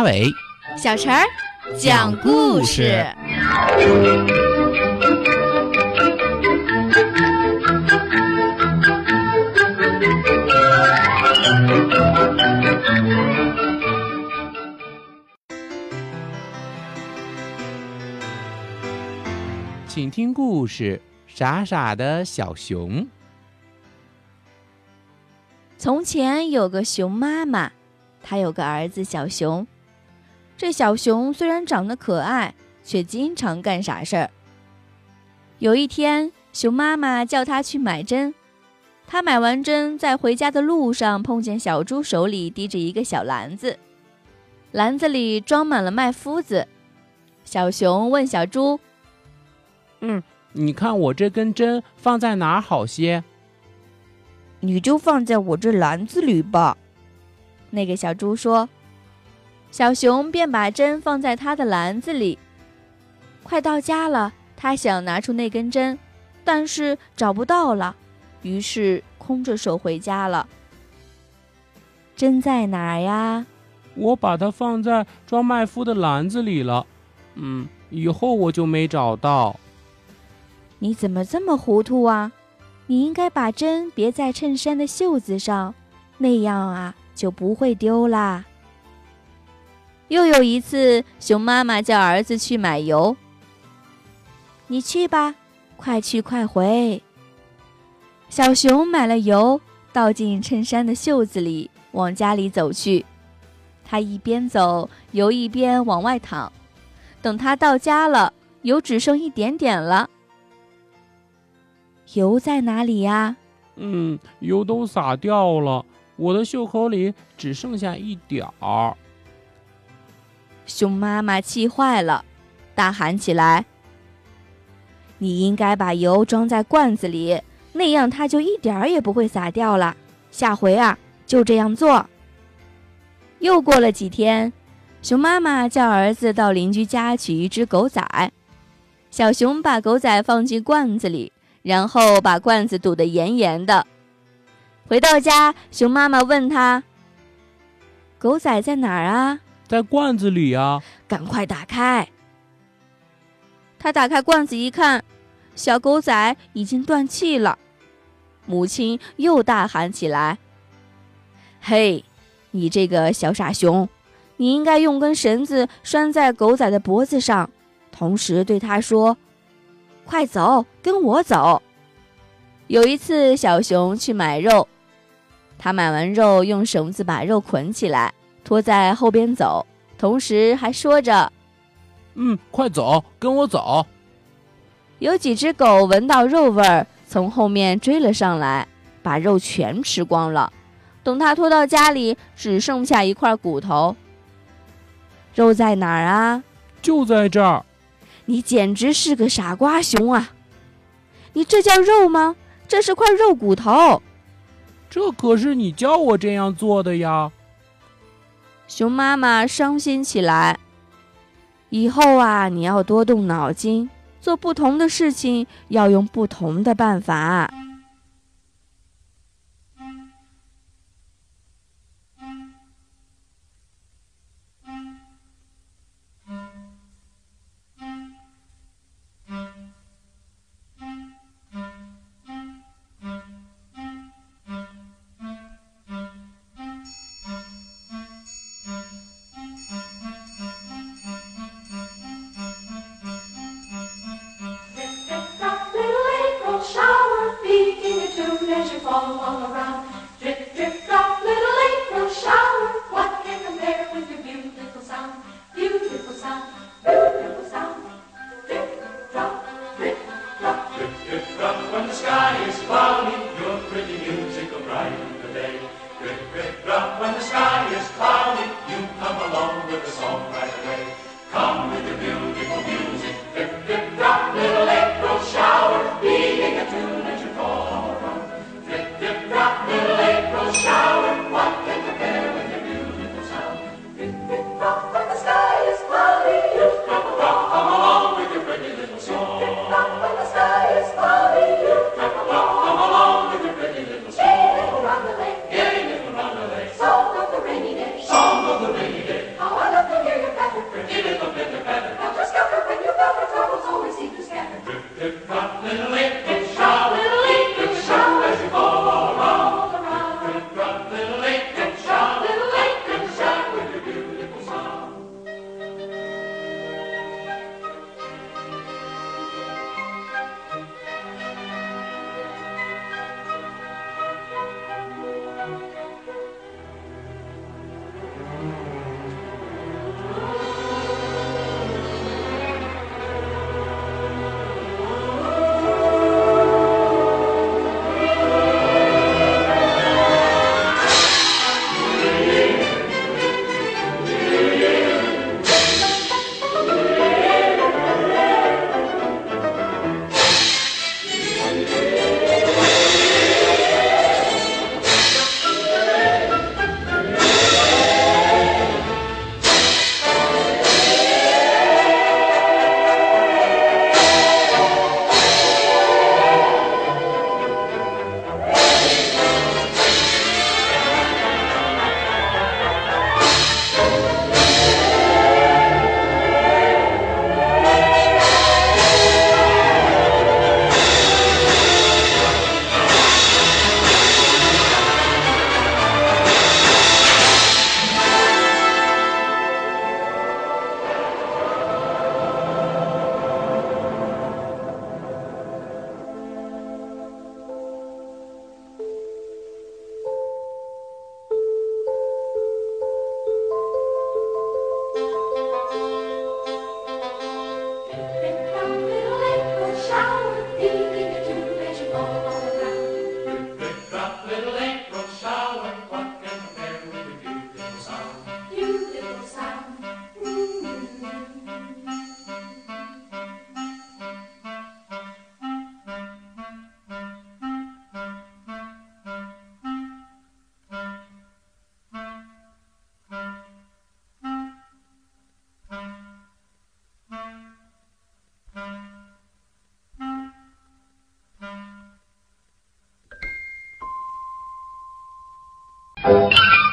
马尾，小陈儿讲故事。请听故事：傻傻的小熊。从前有个熊妈妈，她有个儿子小熊。这小熊虽然长得可爱，却经常干傻事儿。有一天，熊妈妈叫它去买针，它买完针，在回家的路上碰见小猪手里提着一个小篮子，篮子里装满了麦麸子。小熊问小猪：“嗯，你看我这根针放在哪儿好些？”你就放在我这篮子里吧，那个小猪说。小熊便把针放在他的篮子里。快到家了，他想拿出那根针，但是找不到了，于是空着手回家了。针在哪儿呀？我把它放在装麦麸的篮子里了。嗯，以后我就没找到。你怎么这么糊涂啊？你应该把针别在衬衫的袖子上，那样啊就不会丢啦。又有一次，熊妈妈叫儿子去买油，你去吧，快去快回。小熊买了油，倒进衬衫的袖子里，往家里走去。他一边走，油一边往外淌。等他到家了，油只剩一点点了。油在哪里呀？嗯，油都洒掉了，我的袖口里只剩下一点儿。熊妈妈气坏了，大喊起来：“你应该把油装在罐子里，那样它就一点儿也不会洒掉了。下回啊，就这样做。”又过了几天，熊妈妈叫儿子到邻居家取一只狗仔，小熊把狗仔放进罐子里。然后把罐子堵得严严的。回到家，熊妈妈问他：“狗仔在哪儿啊？”“在罐子里啊。”“赶快打开。”他打开罐子一看，小狗仔已经断气了。母亲又大喊起来：“嘿，你这个小傻熊，你应该用根绳子拴在狗仔的脖子上，同时对他说。”快走，跟我走。有一次，小熊去买肉，他买完肉，用绳子把肉捆起来，拖在后边走，同时还说着：“嗯，快走，跟我走。”有几只狗闻到肉味儿，从后面追了上来，把肉全吃光了。等他拖到家里，只剩下一块骨头。肉在哪儿啊？就在这儿。你简直是个傻瓜熊啊！你这叫肉吗？这是块肉骨头。这可是你教我这样做的呀！熊妈妈伤心起来。以后啊，你要多动脑筋，做不同的事情要用不同的办法。Thank.